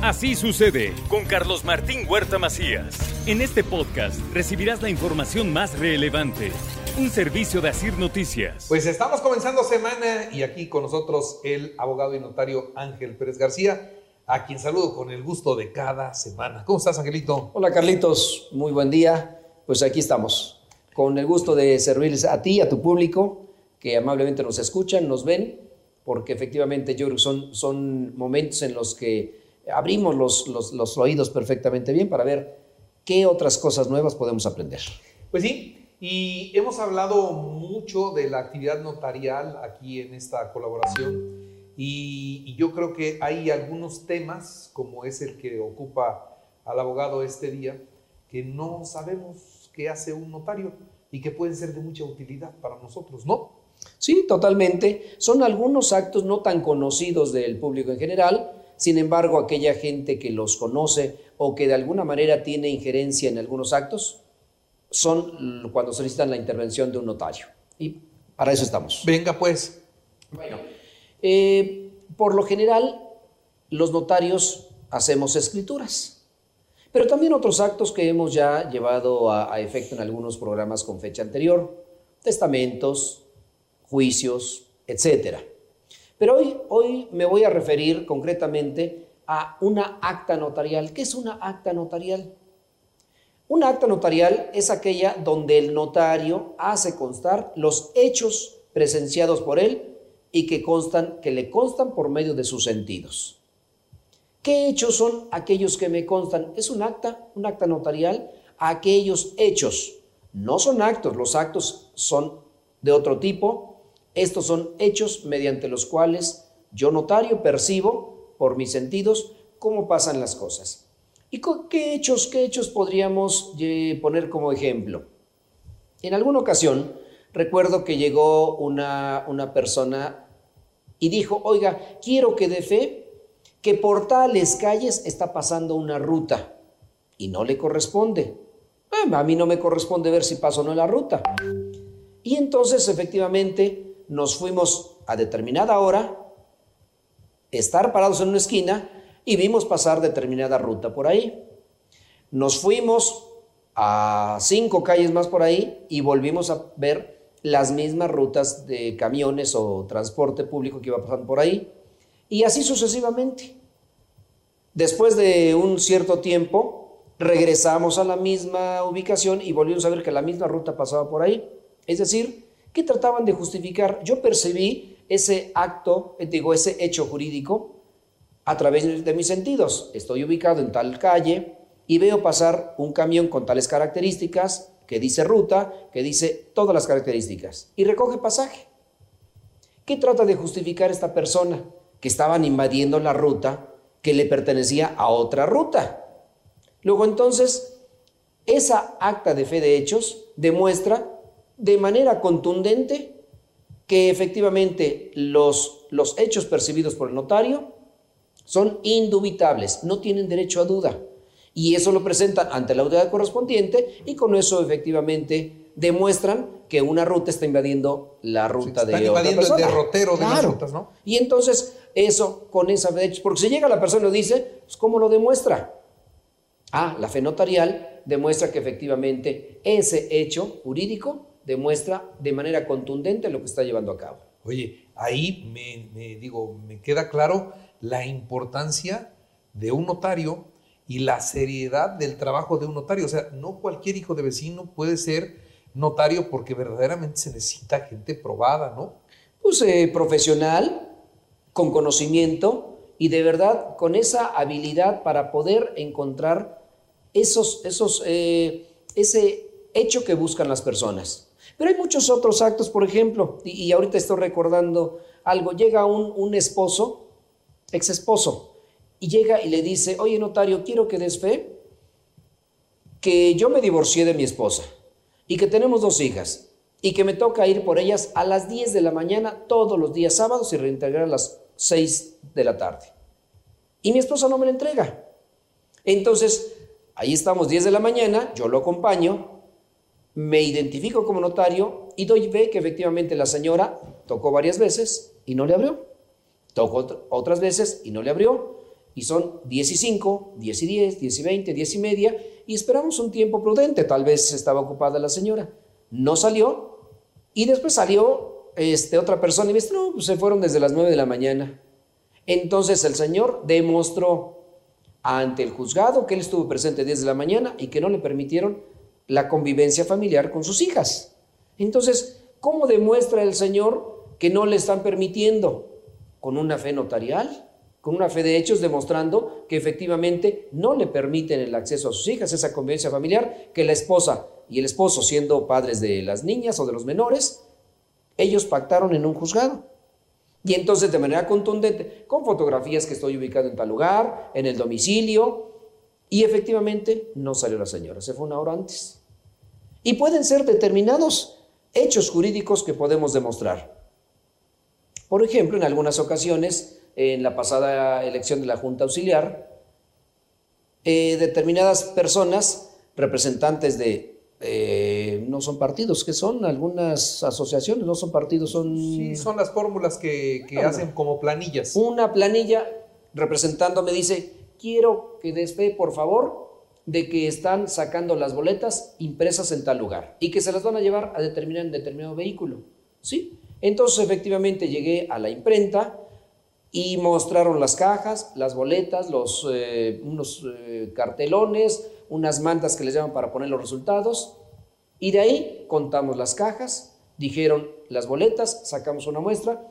Así sucede con Carlos Martín Huerta Macías. En este podcast recibirás la información más relevante. Un servicio de Asir Noticias. Pues estamos comenzando semana y aquí con nosotros el abogado y notario Ángel Pérez García, a quien saludo con el gusto de cada semana. ¿Cómo estás, Angelito? Hola, Carlitos. Muy buen día. Pues aquí estamos, con el gusto de servirles a ti, a tu público, que amablemente nos escuchan, nos ven, porque efectivamente yo creo que son, son momentos en los que abrimos los, los, los oídos perfectamente bien para ver qué otras cosas nuevas podemos aprender. Pues sí, y hemos hablado mucho de la actividad notarial aquí en esta colaboración y, y, yo creo que hay algunos temas, como es el que ocupa al abogado este día, que no sabemos qué hace un notario y que pueden ser de mucha utilidad para nosotros, ¿no? Sí, totalmente. Son algunos actos no tan conocidos del público en general, sin embargo, aquella gente que los conoce o que de alguna manera tiene injerencia en algunos actos, son cuando solicitan la intervención de un notario. Y para eso estamos. Venga, pues. Bueno, eh, por lo general, los notarios hacemos escrituras, pero también otros actos que hemos ya llevado a, a efecto en algunos programas con fecha anterior, testamentos, juicios, etcétera. Pero hoy, hoy me voy a referir concretamente a una acta notarial. ¿Qué es una acta notarial? Una acta notarial es aquella donde el notario hace constar los hechos presenciados por él y que constan, que le constan por medio de sus sentidos. ¿Qué hechos son aquellos que me constan? Es un acta, un acta notarial, aquellos hechos. No son actos, los actos son de otro tipo, estos son hechos mediante los cuales yo notario percibo por mis sentidos cómo pasan las cosas. ¿Y qué hechos, qué hechos podríamos eh, poner como ejemplo? En alguna ocasión recuerdo que llegó una, una persona y dijo, oiga, quiero que dé fe que por tales calles está pasando una ruta y no le corresponde. A mí no me corresponde ver si paso o no la ruta. Y entonces efectivamente nos fuimos a determinada hora, estar parados en una esquina y vimos pasar determinada ruta por ahí. Nos fuimos a cinco calles más por ahí y volvimos a ver las mismas rutas de camiones o transporte público que iba pasando por ahí. Y así sucesivamente. Después de un cierto tiempo, regresamos a la misma ubicación y volvimos a ver que la misma ruta pasaba por ahí. Es decir, ¿Qué trataban de justificar? Yo percibí ese acto, eh, digo, ese hecho jurídico a través de mis sentidos. Estoy ubicado en tal calle y veo pasar un camión con tales características, que dice ruta, que dice todas las características, y recoge pasaje. ¿Qué trata de justificar esta persona? Que estaban invadiendo la ruta que le pertenecía a otra ruta. Luego entonces, esa acta de fe de hechos demuestra de manera contundente que efectivamente los, los hechos percibidos por el notario son indubitables, no tienen derecho a duda. Y eso lo presentan ante la autoridad correspondiente y con eso efectivamente demuestran que una ruta está invadiendo la ruta de otra invadiendo el derrotero de las rutas, ¿no? Y entonces eso con esa fe porque si llega la persona y lo dice, pues ¿cómo lo demuestra? Ah, la fe notarial demuestra que efectivamente ese hecho jurídico demuestra de manera contundente lo que está llevando a cabo. Oye, ahí me, digo, me queda claro la importancia de un notario y la seriedad del trabajo de un notario. O sea, no cualquier hijo de vecino puede ser notario porque verdaderamente se necesita gente probada, ¿no? Pues eh, profesional, con conocimiento y de verdad con esa habilidad para poder encontrar esos, esos, eh, ese hecho que buscan las personas. Pero hay muchos otros actos, por ejemplo, y, ahorita estoy recordando algo, llega un, un esposo, ex esposo, y llega y le dice, oye notario, quiero que des fe que yo me divorcié de mi esposa y que tenemos dos hijas y que me toca ir por ellas a las 10 de la mañana todos los días sábados y reintegrar a las 6 de la tarde. Y mi esposa no me la entrega. Entonces, ahí estamos 10 de la mañana, yo lo acompaño, me identifico como notario y doy fe que efectivamente la señora tocó varias veces y no le abrió. Tocó otras veces y no le abrió. Y son 10 y 5, 10 y 10, 10 y 20, 10 y media, y esperamos un tiempo prudente. Tal vez estaba ocupada la señora. No salió, y después salió este, otra persona y me no, pues se fueron desde las 9 de la mañana. Entonces el Señor demostró ante el juzgado que él estuvo presente 10 de la mañana y que no le permitieron la convivencia familiar con sus hijas. Entonces, ¿cómo demuestra el Señor que no le están permitiendo? Con una fe notarial, con una fe de hechos demostrando que efectivamente no le permiten el acceso a sus hijas, esa convivencia familiar, que la esposa y el esposo, siendo padres de las niñas o de los menores, ellos pactaron en un juzgado. Y entonces de manera contundente, con fotografías que estoy ubicado en tal lugar, en el domicilio, y efectivamente no salió la señora, se fue una hora antes. Y pueden ser determinados hechos jurídicos que podemos demostrar. Por ejemplo, en algunas ocasiones, en la pasada elección de la Junta Auxiliar, eh, determinadas personas, representantes de eh, no son partidos, que son algunas asociaciones, no son partidos, son... Sí, son las fórmulas que, hacen como planillas. Una planilla representando me dice, quiero que des fe, por favor, de que están sacando las boletas impresas en tal lugar y que se las van a llevar a determinar en determinado vehículo. ¿Sí? Entonces efectivamente llegué a la imprenta y mostraron las cajas, las boletas, eh, unos eh, cartelones, unas mantas que les llaman para poner los resultados. Y de ahí contamos las cajas, dijeron las boletas, sacamos una muestra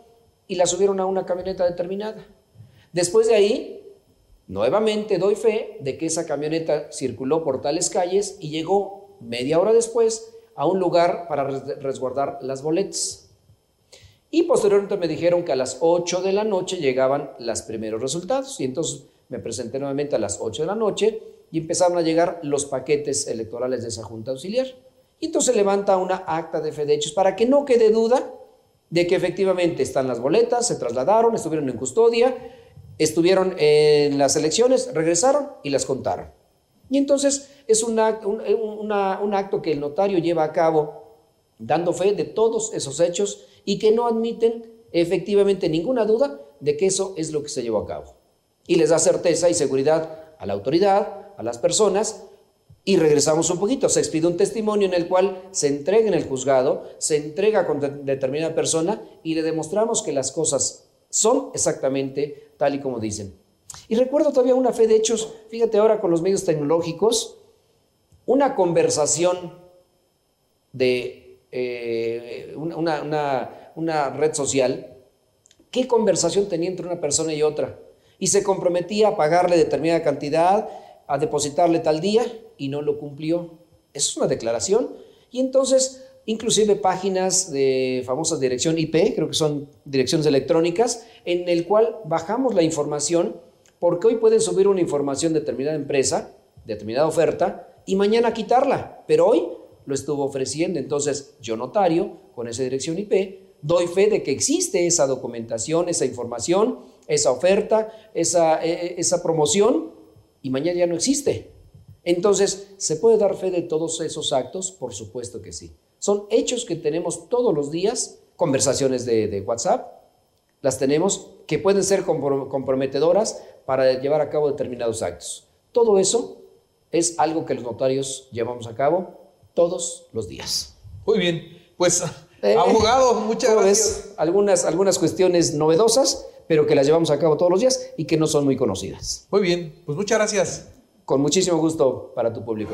y la subieron a una camioneta determinada. Después de ahí, nuevamente doy fe de que esa camioneta circuló por tales calles y llegó media hora después a un lugar para resguardar las boletas. Y posteriormente me dijeron que a las 8 de la noche llegaban los primeros resultados. Y entonces me presenté nuevamente a las 8 de la noche y empezaron a llegar los paquetes electorales de esa Junta Auxiliar. Y entonces levanta una acta de fe de hechos para que no quede duda de que efectivamente están las boletas, se trasladaron, estuvieron en custodia, estuvieron en las elecciones, regresaron y las contaron. Y entonces es un acto, un acto que el notario lleva a cabo dando fe de todos esos hechos y que no admiten efectivamente ninguna duda de que eso es lo que se llevó a cabo. Y les da certeza y seguridad a la autoridad, a las personas y regresamos un poquito. Se expide un testimonio en el cual se entrega en el juzgado, se entrega con determinada persona y le demostramos que las cosas son exactamente tal y como dicen. Y recuerdo todavía una fe de hechos, fíjate ahora con los medios tecnológicos, una conversación de eh, una, una red social, qué conversación tenía entre una persona y otra. Y se comprometía a pagarle determinada cantidad a depositarle tal día y no lo cumplió. Eso es una declaración. Y entonces, inclusive páginas de famosas dirección IP, creo que son direcciones electrónicas, en el cual bajamos la información porque hoy pueden subir una información de determinada empresa, determinada oferta, y mañana quitarla, pero hoy lo estuvo ofreciendo. Entonces, yo notario, con esa dirección IP, doy fe de que existe esa documentación, esa información, esa oferta, esa, e, e, esa promoción, y mañana ya no existe. Entonces, ¿se puede dar fe de todos esos actos? Por supuesto que sí. Son hechos que tenemos todos los días, conversaciones de, WhatsApp, las tenemos que pueden ser comprometedoras para llevar a cabo determinados actos. Todo eso es algo que los notarios llevamos a cabo todos los días. Muy bien, pues eh, abogado, muchas gracias. Algunas, algunas cuestiones novedosas pero que las llevamos a cabo todos los días y que no son muy conocidas. Muy bien, pues muchas gracias. Con muchísimo gusto para tu público.